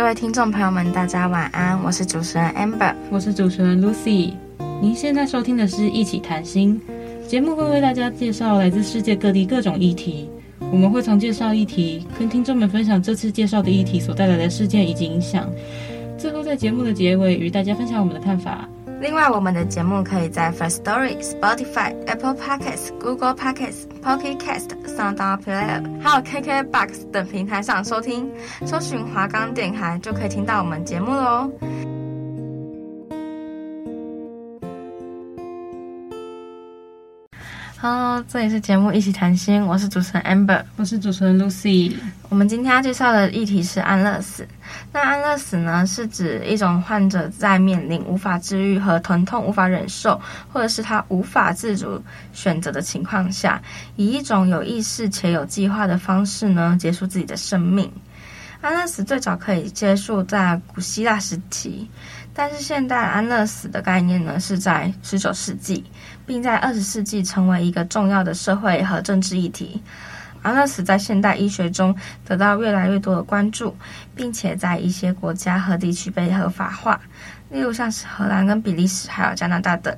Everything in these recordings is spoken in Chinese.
各位听众朋友们，大家晚安，我是主持人 Amber，我是主持人 Lucy。您现在收听的是一起谈心节目，会为大家介绍来自世界各地各种议题。我们会从介绍议题，跟听众们分享这次介绍的议题所带来的事件以及影响。最后在节目的结尾，与大家分享我们的看法。另外，我们的节目可以在 First Story、Spotify、Apple Podcasts、Google Podcasts、Pocket Cast、SoundPlayer，还有 KKBox 等平台上收听。搜寻华冈电台就可以听到我们节目喽。Hello，这里是节目一起谈心，我是主持人 Amber，我是主持人 Lucy。我们今天要介绍的议题是安乐死。那安乐死呢，是指一种患者在面临无法治愈和疼痛无法忍受，或者是他无法自主选择的情况下，以一种有意识且有计划的方式呢，结束自己的生命。安乐死最早可以接触在古希腊时期。但是现代安乐死的概念呢，是在十九世纪，并在二十世纪成为一个重要的社会和政治议题。安乐死在现代医学中得到越来越多的关注，并且在一些国家和地区被合法化，例如像是荷兰跟比利时，还有加拿大等。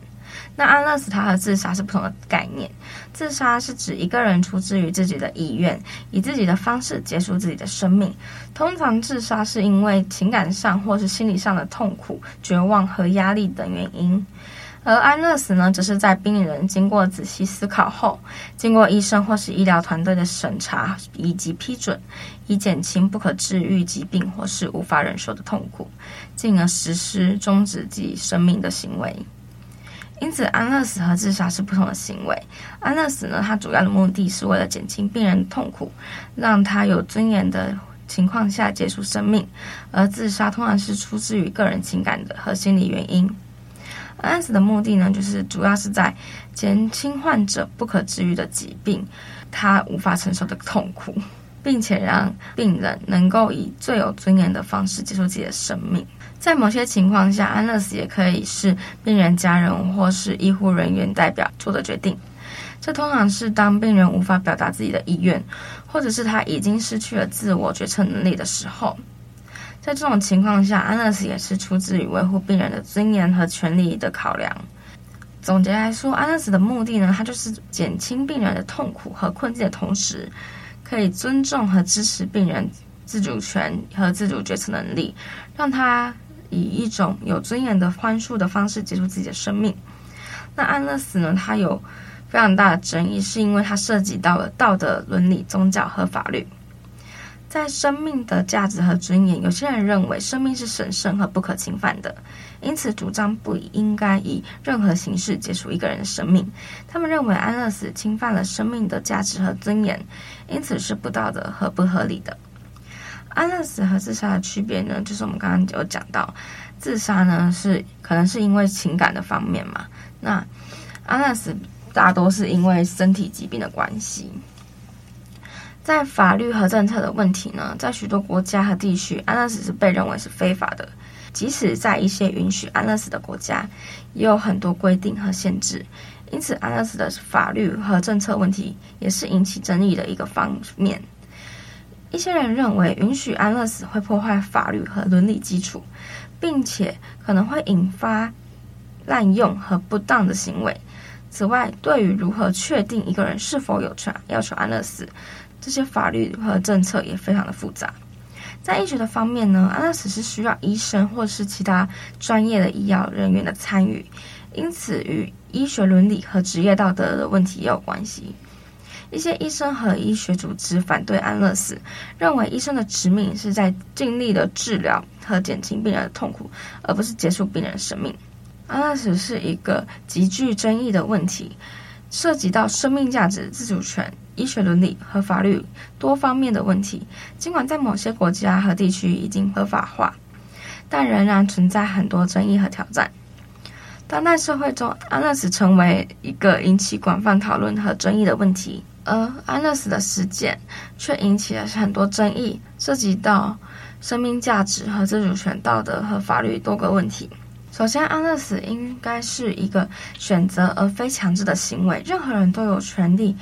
那安乐死它和自杀是不同的概念。自杀是指一个人出自于自己的意愿，以自己的方式结束自己的生命。通常自杀是因为情感上或是心理上的痛苦、绝望和压力等原因。而安乐死呢，则是在病人经过仔细思考后，经过医生或是医疗团队的审查以及批准，以减轻不可治愈疾病或是无法忍受的痛苦，进而实施终止自己生命的行为。因此，安乐死和自杀是不同的行为。安乐死呢，它主要的目的是为了减轻病人的痛苦，让他有尊严的情况下结束生命；而自杀通常是出自于个人情感的和心理原因。安乐死的目的呢，就是主要是在减轻患者不可治愈的疾病，他无法承受的痛苦，并且让病人能够以最有尊严的方式结束自己的生命。在某些情况下，安乐死也可以是病人家人或是医护人员代表做的决定。这通常是当病人无法表达自己的意愿，或者是他已经失去了自我决策能力的时候。在这种情况下，安乐死也是出自于维护病人的尊严和权利的考量。总结来说，安乐死的目的呢，它就是减轻病人的痛苦和困境的同时，可以尊重和支持病人自主权和自主决策能力，让他。以一种有尊严的宽恕的方式结束自己的生命。那安乐死呢？它有非常大的争议，是因为它涉及到了道德、伦理、宗教和法律。在生命的价值和尊严，有些人认为生命是神圣和不可侵犯的，因此主张不应该以任何形式结束一个人的生命。他们认为安乐死侵犯了生命的价值和尊严，因此是不道德和不合理的。安乐死和自杀的区别呢，就是我们刚刚有讲到，自杀呢是可能是因为情感的方面嘛，那安乐死大多是因为身体疾病的关系。在法律和政策的问题呢，在许多国家和地区，安乐死是被认为是非法的。即使在一些允许安乐死的国家，也有很多规定和限制，因此安乐死的法律和政策问题也是引起争议的一个方面。一些人认为，允许安乐死会破坏法律和伦理基础，并且可能会引发滥用和不当的行为。此外，对于如何确定一个人是否有权要求安乐死，这些法律和政策也非常的复杂。在医学的方面呢，安乐死是需要医生或是其他专业的医疗人员的参与，因此与医学伦理和职业道德的问题也有关系。一些医生和医学组织反对安乐死，认为医生的使命是在尽力的治疗和减轻病人的痛苦，而不是结束病人的生命。安乐死是一个极具争议的问题，涉及到生命价值、自主权、医学伦理和法律多方面的问题。尽管在某些国家和地区已经合法化，但仍然存在很多争议和挑战。当代社会中，安乐死成为一个引起广泛讨论和争议的问题，而安乐死的实践却引起了很多争议，涉及到生命价值和自主权、道德和法律多个问题。首先，安乐死应该是一个选择而非强制的行为，任何人都有权利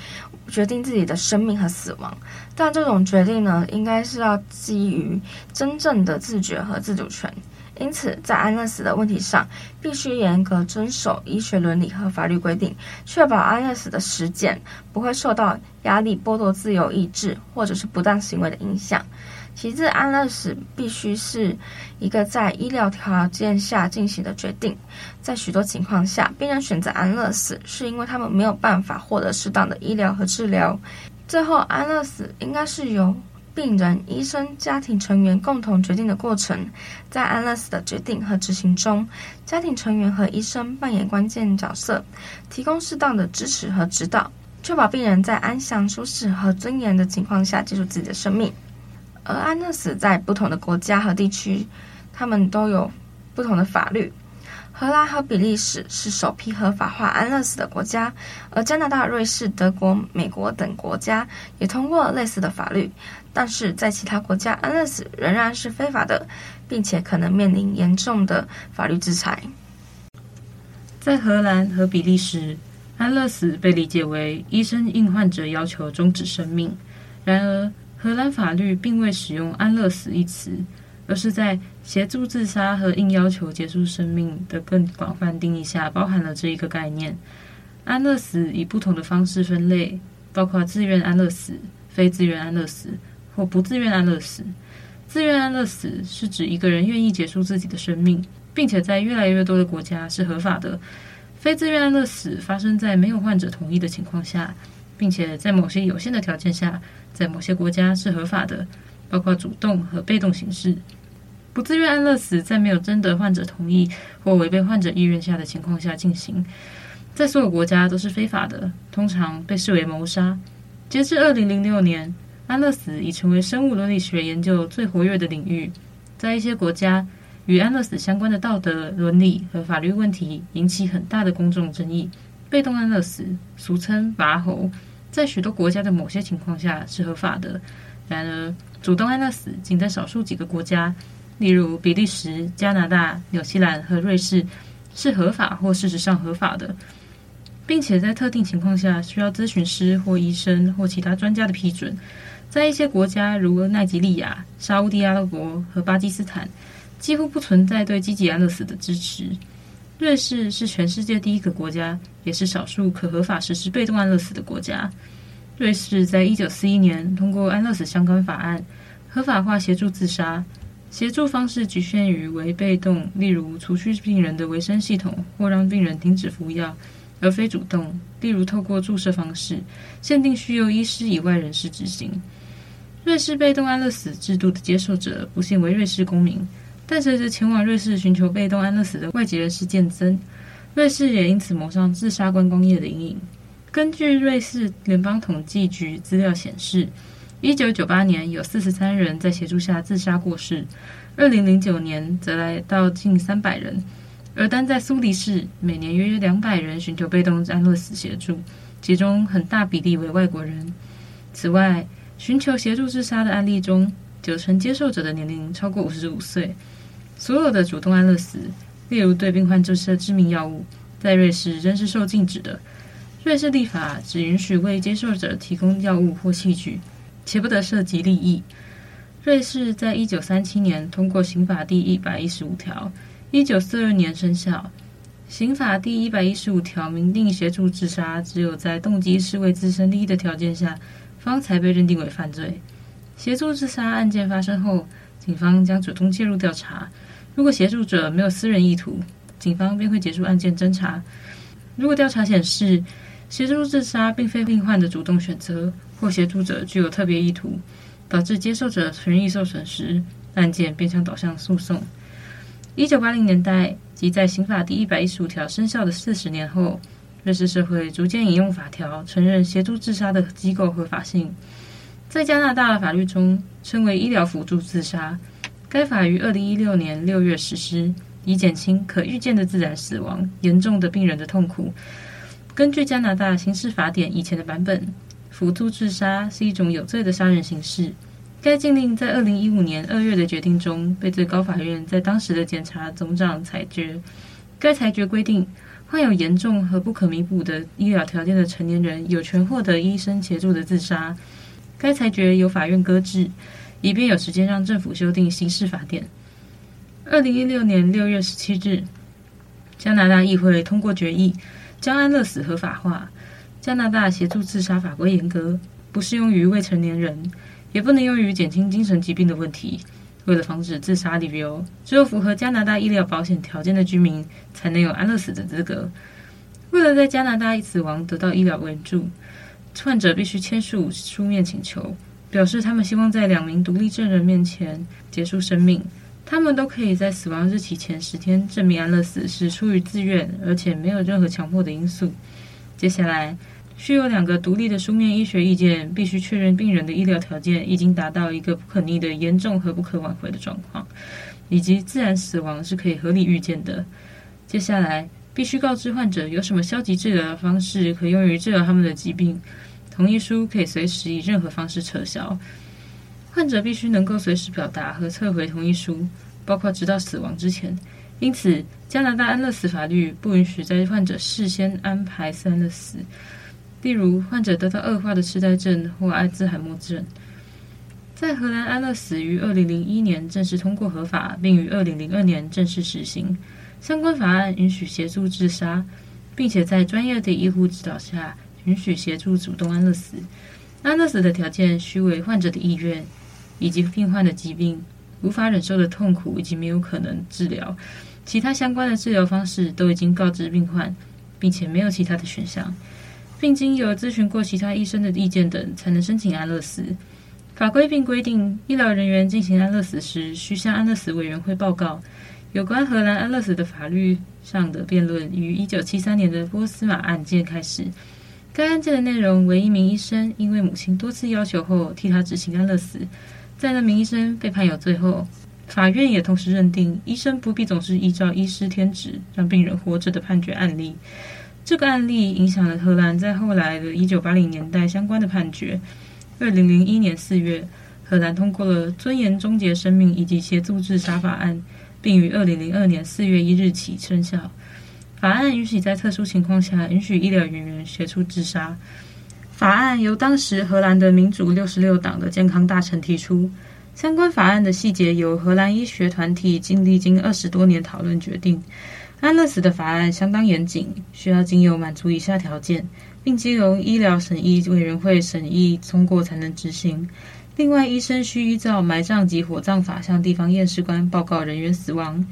决定自己的生命和死亡，但这种决定呢，应该是要基于真正的自觉和自主权。因此，在安乐死的问题上，必须严格遵守医学伦理和法律规定，确保安乐死的实践不会受到压力、剥夺自由意志或者是不当行为的影响。其次，安乐死必须是一个在医疗条件下进行的决定。在许多情况下，病人选择安乐死是因为他们没有办法获得适当的医疗和治疗。最后，安乐死应该是由病人、医生、家庭成员共同决定的过程，在安乐死的决定和执行中，家庭成员和医生扮演关键角色，提供适当的支持和指导，确保病人在安详、舒适和尊严的情况下结束自己的生命。而安乐死在不同的国家和地区，他们都有不同的法律。荷兰和比利时是首批合法化安乐死的国家，而加拿大、瑞士、德国、美国等国家也通过类似的法律。但是在其他国家，安乐死仍然是非法的，并且可能面临严重的法律制裁。在荷兰和比利时，安乐死被理解为医生应患者要求终止生命。然而，荷兰法律并未使用“安乐死”一词，而是在协助自杀和应要求结束生命的更广泛定义下，包含了这一个概念。安乐死以不同的方式分类，包括自愿安乐死、非自愿安乐死。或不自愿安乐死，自愿安乐死是指一个人愿意结束自己的生命，并且在越来越多的国家是合法的。非自愿安乐死发生在没有患者同意的情况下，并且在某些有限的条件下，在某些国家是合法的，包括主动和被动形式。不自愿安乐死在没有征得患者同意或违背患者意愿下的情况下进行，在所有国家都是非法的，通常被视为谋杀。截至二零零六年。安乐死已成为生物伦理学研究最活跃的领域，在一些国家，与安乐死相关的道德、伦理和法律问题引起很大的公众争议。被动安乐死，俗称拔喉，在许多国家的某些情况下是合法的。然而，主动安乐死仅在少数几个国家，例如比利时、加拿大、纽西兰和瑞士，是合法或事实上合法的，并且在特定情况下需要咨询师或医生或其他专家的批准。在一些国家，如奈及利亚、沙乌地阿拉伯和巴基斯坦，几乎不存在对积极安乐死的支持。瑞士是全世界第一个国家，也是少数可合法实施被动安乐死的国家。瑞士在一九四一年通过安乐死相关法案，合法化协助自杀。协助方式局限于为被动，例如除去病人的维生系统或让病人停止服药。而非主动，例如透过注射方式，限定需由医师以外人士执行。瑞士被动安乐死制度的接受者不幸为瑞士公民，但随着前往瑞士寻求被动安乐死的外籍人士渐增，瑞士也因此蒙上自杀观光业的阴影。根据瑞士联邦统计局资料显示，一九九八年有四十三人在协助下自杀过世，二零零九年则来到近三百人。而单在苏黎世，每年约约两百人寻求被动安乐死协助，其中很大比例为外国人。此外，寻求协助自杀的案例中，九成接受者的年龄超过五十五岁。所有的主动安乐死，例如对病患注射致命药物，在瑞士仍是受禁止的。瑞士立法只允许为接受者提供药物或器具，且不得涉及利益。瑞士在一九三七年通过刑法第一百一十五条。一九四二年生效，刑法第一百一十五条明定，协助自杀只有在动机是为自身利益的条件下，方才被认定为犯罪。协助自杀案件发生后，警方将主动介入调查。如果协助者没有私人意图，警方便会结束案件侦查。如果调查显示协助自杀并非病患的主动选择，或协助者具有特别意图，导致接受者权益受损时，案件便将导向诉讼。一九八零年代，即在刑法第一百一十五条生效的四十年后，瑞士社会逐渐引用法条，承认协助自杀的机构合法性。在加拿大的法律中，称为医疗辅助自杀。该法于二零一六年六月实施，以减轻可预见的自然死亡、严重的病人的痛苦。根据加拿大刑事法典以前的版本，辅助自杀是一种有罪的杀人形式。该禁令在二零一五年二月的决定中被最高法院在当时的检察总长裁决。该裁决规定，患有严重和不可弥补的医疗条件的成年人有权获得医生协助的自杀。该裁决由法院搁置，以便有时间让政府修订刑事法典。二零一六年六月十七日，加拿大议会通过决议，将安乐死合法化。加拿大协助自杀法规严格，不适用于未成年人，也不能用于减轻精神疾病的问题。为了防止自杀理由，只有符合加拿大医疗保险条件的居民才能有安乐死的资格。为了在加拿大死亡得到医疗援助，患者必须签署书面请求，表示他们希望在两名独立证人面前结束生命。他们都可以在死亡日期前十天证明安乐死是出于自愿，而且没有任何强迫的因素。接下来，需有两个独立的书面医学意见，必须确认病人的医疗条件已经达到一个不可逆的严重和不可挽回的状况，以及自然死亡是可以合理预见的。接下来，必须告知患者有什么消极治疗的方式可用于治疗他们的疾病。同意书可以随时以任何方式撤销。患者必须能够随时表达和撤回同意书，包括直到死亡之前。因此，加拿大安乐死法律不允许在患者事先安排安乐死。例如，患者得到恶化的痴呆症或阿兹海默症。在荷兰，安乐死于二零零一年正式通过合法，并于二零零二年正式实行。相关法案允许协助自杀，并且在专业的医护指导下，允许协助主动安乐死。安乐死的条件须为患者的意愿，以及病患的疾病、无法忍受的痛苦以及没有可能治疗。其他相关的治疗方式都已经告知病患，并且没有其他的选项。并经有咨询过其他医生的意见等，才能申请安乐死。法规并规定，医疗人员进行安乐死时，需向安乐死委员会报告。有关荷兰安乐死的法律上的辩论，于一九七三年的波斯马案件开始。该案件的内容为一名医生因为母亲多次要求后，替他执行安乐死。在那名医生被判有罪后，法院也同时认定，医生不必总是依照医师天职让病人活着的判决案例。这个案例影响了荷兰在后来的一九八零年代相关的判决。二零零一年四月，荷兰通过了《尊严终结生命以及协助自杀法案》，并于二零零二年四月一日起生效。法案允许在特殊情况下允许医疗人员协助自杀。法案由当时荷兰的民主六十六党的健康大臣提出。相关法案的细节由荷兰医学团体经历经二十多年讨论决定。安乐死的法案相当严谨，需要经由满足以下条件，并经由医疗审议委员会审议通过才能执行。另外，医生需依照埋葬及火葬法向地方验尸官报告人员死亡。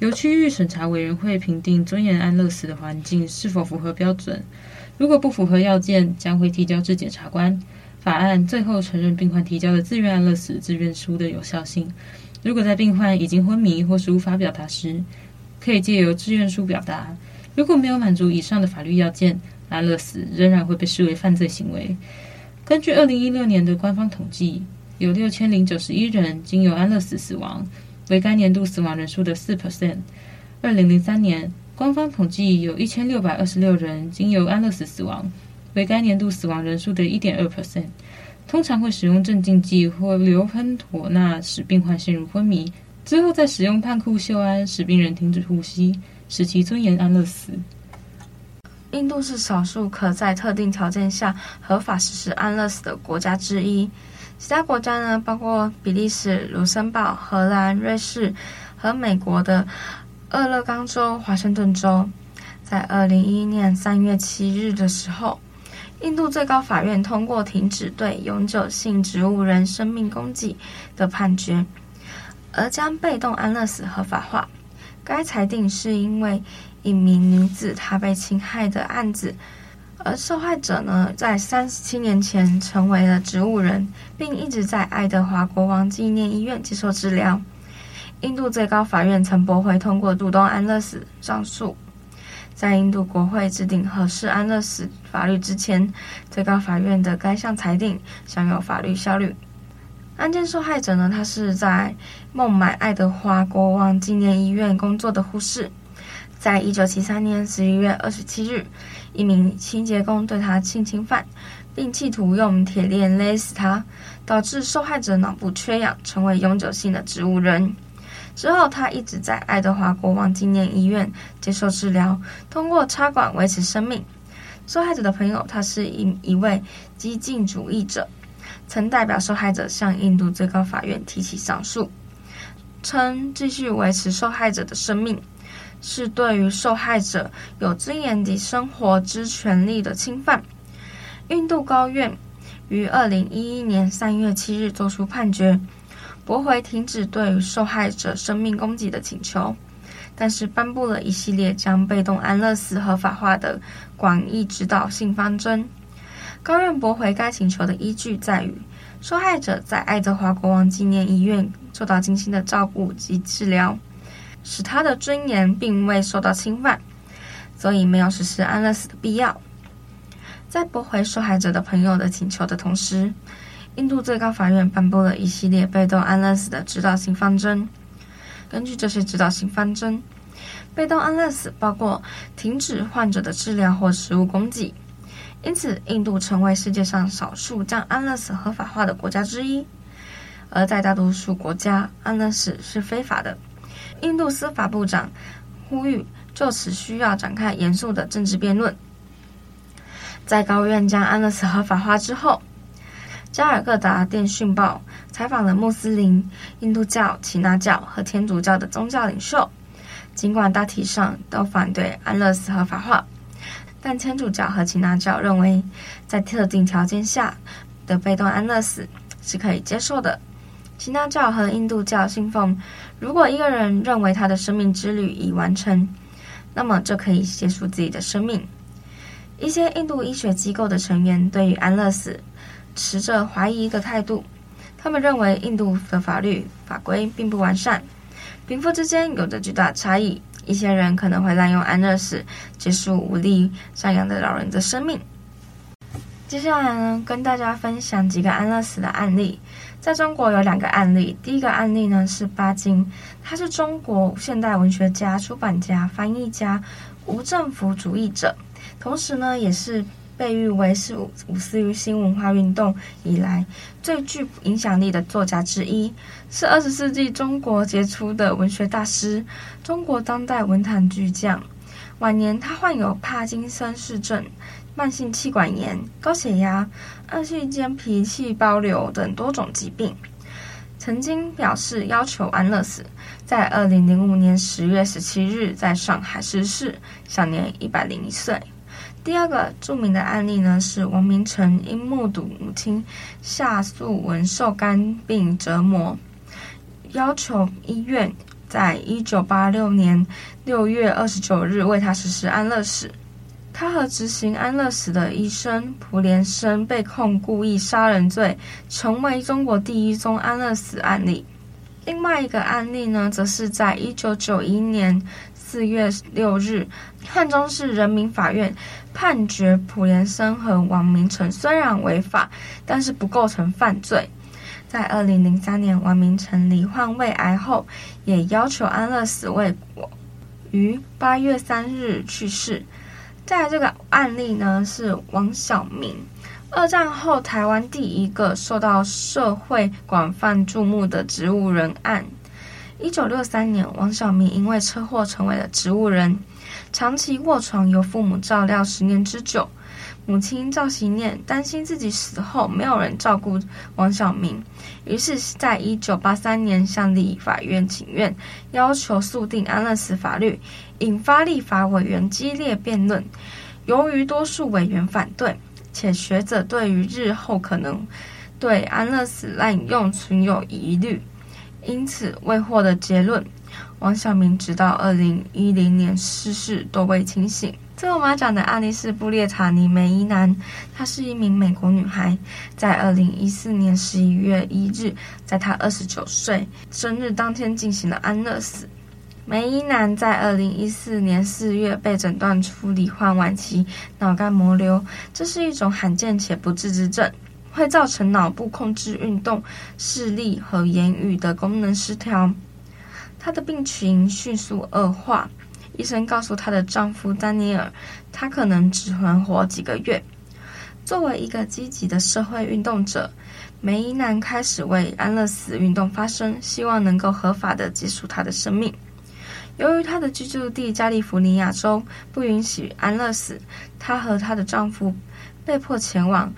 由区域审查委员会评定尊严安乐死的环境是否符合标准。如果不符合要件，将会提交至检察官。法案最后承认病患提交的自愿安乐死自愿书的有效性。如果在病患已经昏迷或是无法表达时，可以借由自愿书表达。如果没有满足以上的法律要件，安乐死仍然会被视为犯罪行为。根据二零一六年的官方统计，有六千零九十一人经由安乐死死亡，为该年度死亡人数的四 percent。二零零三年，官方统计有一千六百二十六人经由安乐死死亡，为该年度死亡人数的一点二 percent。通常会使用镇静剂或硫喷妥钠使病患陷入昏迷。之后再使用帕库溴胺使病人停止呼吸，使其尊严安乐死。印度是少数可在特定条件下合法实施安乐死的国家之一。其他国家呢，包括比利时、卢森堡、荷兰、瑞士和美国的俄勒冈州、华盛顿州。在二零一一年三月七日的时候，印度最高法院通过停止对永久性植物人生命供给的判决。而将被动安乐死合法化，该裁定是因为一名女子她被侵害的案子，而受害者呢，在三十七年前成为了植物人，并一直在爱德华国王纪念医院接受治疗。印度最高法院曾驳回通过主动安乐死上诉。在印度国会制定合适安乐死法律之前，最高法院的该项裁定享有法律效力。案件受害者呢，他是在孟买爱德华国王纪念医院工作的护士。在一九七三年十一月二十七日，一名清洁工对他性侵犯，并企图用铁链勒死他，导致受害者脑部缺氧，成为永久性的植物人。之后，他一直在爱德华国王纪念医院接受治疗，通过插管维持生命。受害者的朋友，他是一一位激进主义者，曾代表受害者向印度最高法院提起上诉，称继续维持受害者的生命是对于受害者有尊严的生活之权利的侵犯。印度高院于二零一一年三月七日作出判决。驳回停止对于受害者生命攻击的请求，但是颁布了一系列将被动安乐死合法化的广义指导性方针。高院驳回该请求的依据在于，受害者在爱德华国王纪念医院受到精心的照顾及治疗，使他的尊严并未受到侵犯，所以没有实施安乐死的必要。在驳回受害者的朋友的请求的同时，印度最高法院颁布了一系列被动安乐死的指导性方针。根据这些指导性方针，被动安乐死包括停止患者的治疗或食物供给。因此，印度成为世界上少数将安乐死合法化的国家之一。而在大多数国家，安乐死是非法的。印度司法部长呼吁就此需要展开严肃的政治辩论。在高院将安乐死合法化之后，加尔各答电讯报采访了穆斯林、印度教、耆那教和天主教的宗教领袖，尽管大体上都反对安乐死合法化，但天主教和耆那教认为，在特定条件下的被动安乐死是可以接受的。其他教和印度教信奉，如果一个人认为他的生命之旅已完成，那么就可以结束自己的生命。一些印度医学机构的成员对于安乐死，持着怀疑的态度，他们认为印度的法律法规并不完善，贫富之间有着巨大差异。一些人可能会滥用安乐死，结束无力赡养的老人的生命。接下来呢，跟大家分享几个安乐死的案例。在中国有两个案例，第一个案例呢是巴金，他是中国现代文学家、出版家、翻译家、无政府主义者，同时呢也是。被誉为是五四运新文化运动以来最具影响力的作家之一，是二十世纪中国杰出的文学大师，中国当代文坛巨匠。晚年他患有帕金森氏症、慢性气管炎、高血压、恶性间皮细胞瘤等多种疾病，曾经表示要求安乐死，在二零零五年十月十七日在上海逝世，享年一百零一岁。第二个著名的案例呢，是王明成因目睹母亲夏素文受肝病折磨，要求医院在一九八六年六月二十九日为他实施安乐死。他和执行安乐死的医生蒲连生被控故意杀人罪，成为中国第一宗安乐死案例。另外一个案例呢，则是在一九九一年。四月六日，汉中市人民法院判决蒲连生和王明成虽然违法，但是不构成犯罪。在二零零三年，王明成罹患胃癌后，也要求安乐死未果，于八月三日去世。再来这个案例呢，是王晓明，二战后台湾第一个受到社会广泛注目的植物人案。一九六三年，王晓明因为车祸成为了植物人，长期卧床，由父母照料十年之久。母亲赵锡念担心自己死后没有人照顾王小明，于是，在一九八三年向立法院请愿，要求速定安乐死法律，引发立法委员激烈辩论。由于多数委员反对，且学者对于日后可能对安乐死滥用存有疑虑。因此未获得结论。王小明直到二零一零年逝世都未清醒。最后我们要讲的案例是布列塔尼梅伊南，她是一名美国女孩，在二零一四年十一月一日，在她二十九岁生日当天进行了安乐死。梅伊南在二零一四年四月被诊断出罹患晚期脑干膜瘤，这是一种罕见且不治之症。会造成脑部控制运动、视力和言语的功能失调。她的病情迅速恶化，医生告诉她的丈夫丹尼尔，她可能只能活几个月。作为一个积极的社会运动者，梅伊南开始为安乐死运动发声，希望能够合法的结束她的生命。由于她的居住地加利福尼亚州不允许安乐死，她和她的丈夫被迫前往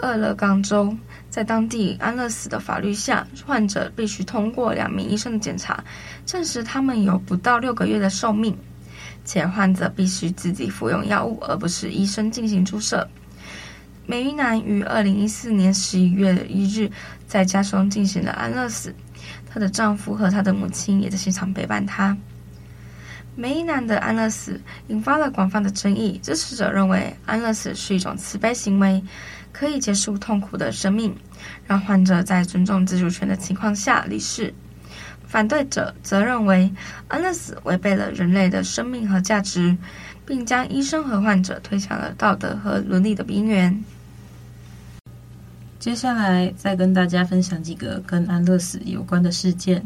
俄勒冈州。在当地安乐死的法律下，患者必须通过两名医生的检查，证实他们有不到六个月的寿命，且患者必须自己服用药物，而不是医生进行注射。梅伊南于二零一四年十一月一日在家中进行了安乐死，她的丈夫和她的母亲也在现场陪伴她。梅伊南的安乐死引发了广泛的争议。支持者认为安乐死是一种慈悲行为，可以结束痛苦的生命，让患者在尊重自主权的情况下离世。反对者则认为安乐死违背了人类的生命和价值，并将医生和患者推向了道德和伦理的边缘。接下来再跟大家分享几个跟安乐死有关的事件。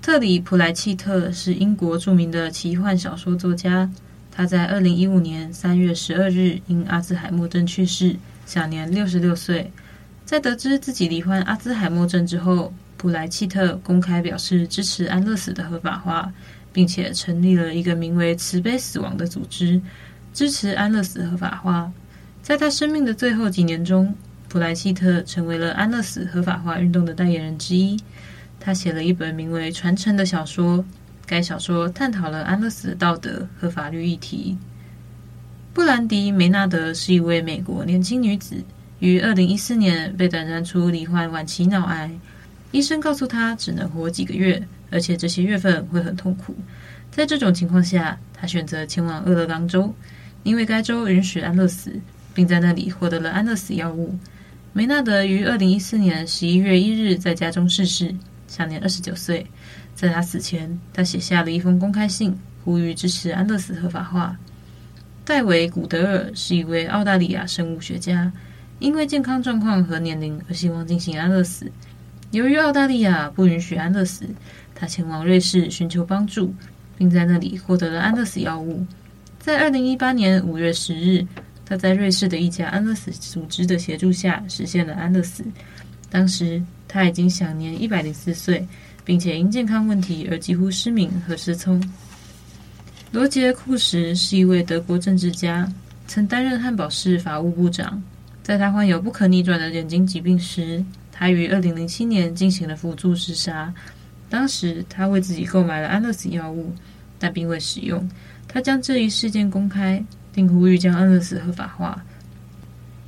特里·普莱契特是英国著名的奇幻小说作家。他在二零一五年三月十二日因阿兹海默症去世，享年六十六岁。在得知自己罹患阿兹海默症之后，普莱契特公开表示支持安乐死的合法化，并且成立了一个名为“慈悲死亡”的组织，支持安乐死合法化。在他生命的最后几年中，普莱契特成为了安乐死合法化运动的代言人之一。他写了一本名为《传承》的小说，该小说探讨了安乐死的道德和法律议题。布兰迪·梅纳德是一位美国年轻女子，于二零一四年被诊断出罹患晚期脑癌，医生告诉他只能活几个月，而且这些月份会很痛苦。在这种情况下，他选择前往俄勒冈州，因为该州允许安乐死，并在那里获得了安乐死药物。梅纳德于二零一四年十一月一日在家中逝世。享年二十九岁，在他死前，他写下了一封公开信，呼吁支持安乐死合法化。戴维·古德尔是一位澳大利亚生物学家，因为健康状况和年龄而希望进行安乐死。由于澳大利亚不允许安乐死，他前往瑞士寻求帮助，并在那里获得了安乐死药物。在二零一八年五月十日，他在瑞士的一家安乐死组织的协助下实现了安乐死。当时，他已经享年一百零四岁，并且因健康问题而几乎失明和失聪。罗杰·库什是一位德国政治家，曾担任汉堡市法务部长。在他患有不可逆转的眼睛疾病时，他于二零零七年进行了辅助自杀。当时他为自己购买了安乐死药物，但并未使用。他将这一事件公开，并呼吁将安乐死合法化。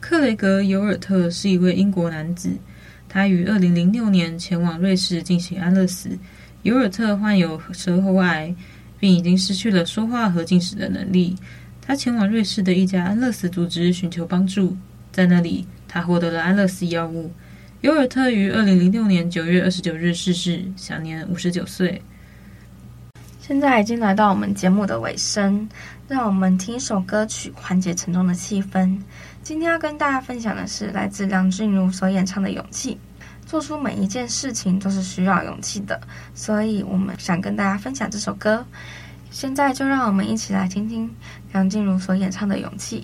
克雷格·尤尔特是一位英国男子。他于二零零六年前往瑞士进行安乐死。尤尔特患有舌喉癌，并已经失去了说话和进食的能力。他前往瑞士的一家安乐死组织寻求帮助，在那里他获得了安乐死药物。尤尔特于二零零六年九月二十九日逝世，享年五十九岁。现在已经来到我们节目的尾声，让我们听一首歌曲缓解沉重的气氛。今天要跟大家分享的是来自梁静茹所演唱的《勇气》。做出每一件事情都是需要勇气的，所以我们想跟大家分享这首歌。现在就让我们一起来听听梁静茹所演唱的《勇气》。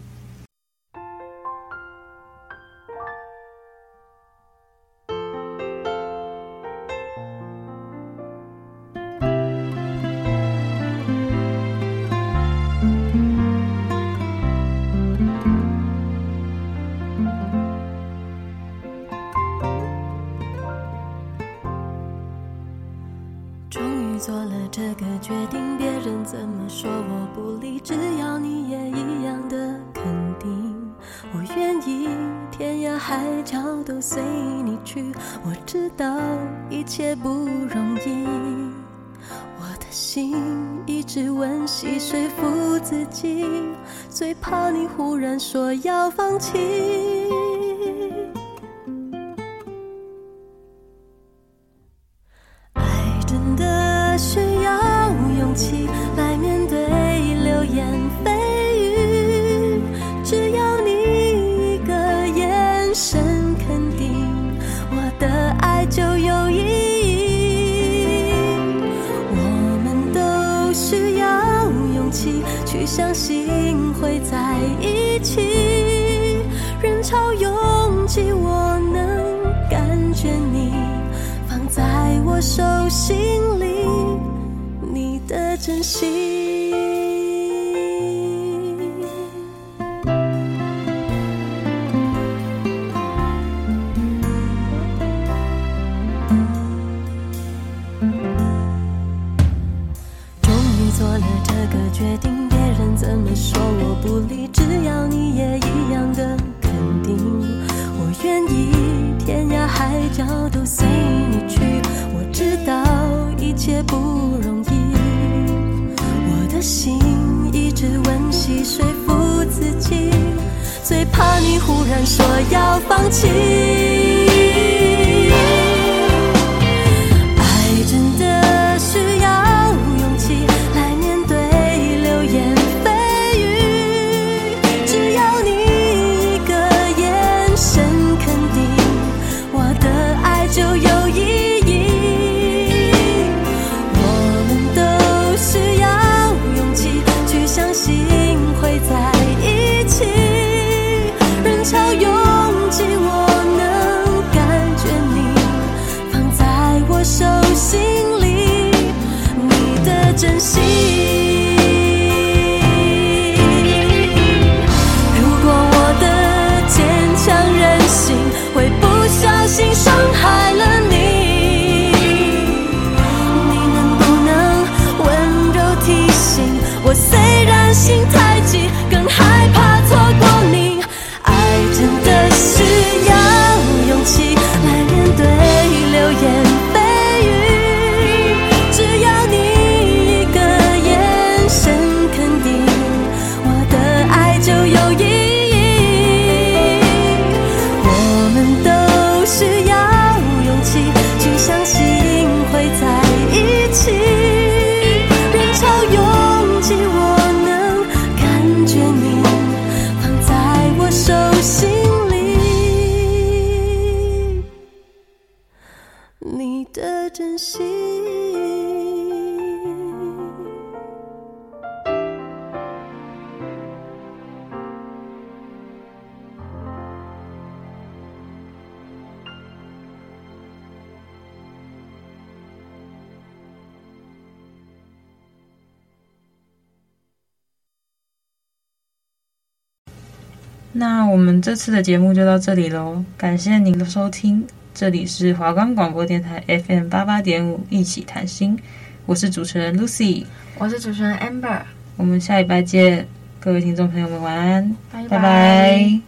我放弃，说要放弃。潮拥挤我。那我们这次的节目就到这里喽，感谢您的收听，这里是华冈广播电台 FM 八八点五，一起谈心，我是主持人 Lucy，我是主持人 Amber，我们下礼拜见，各位听众朋友们晚安，拜拜。拜拜。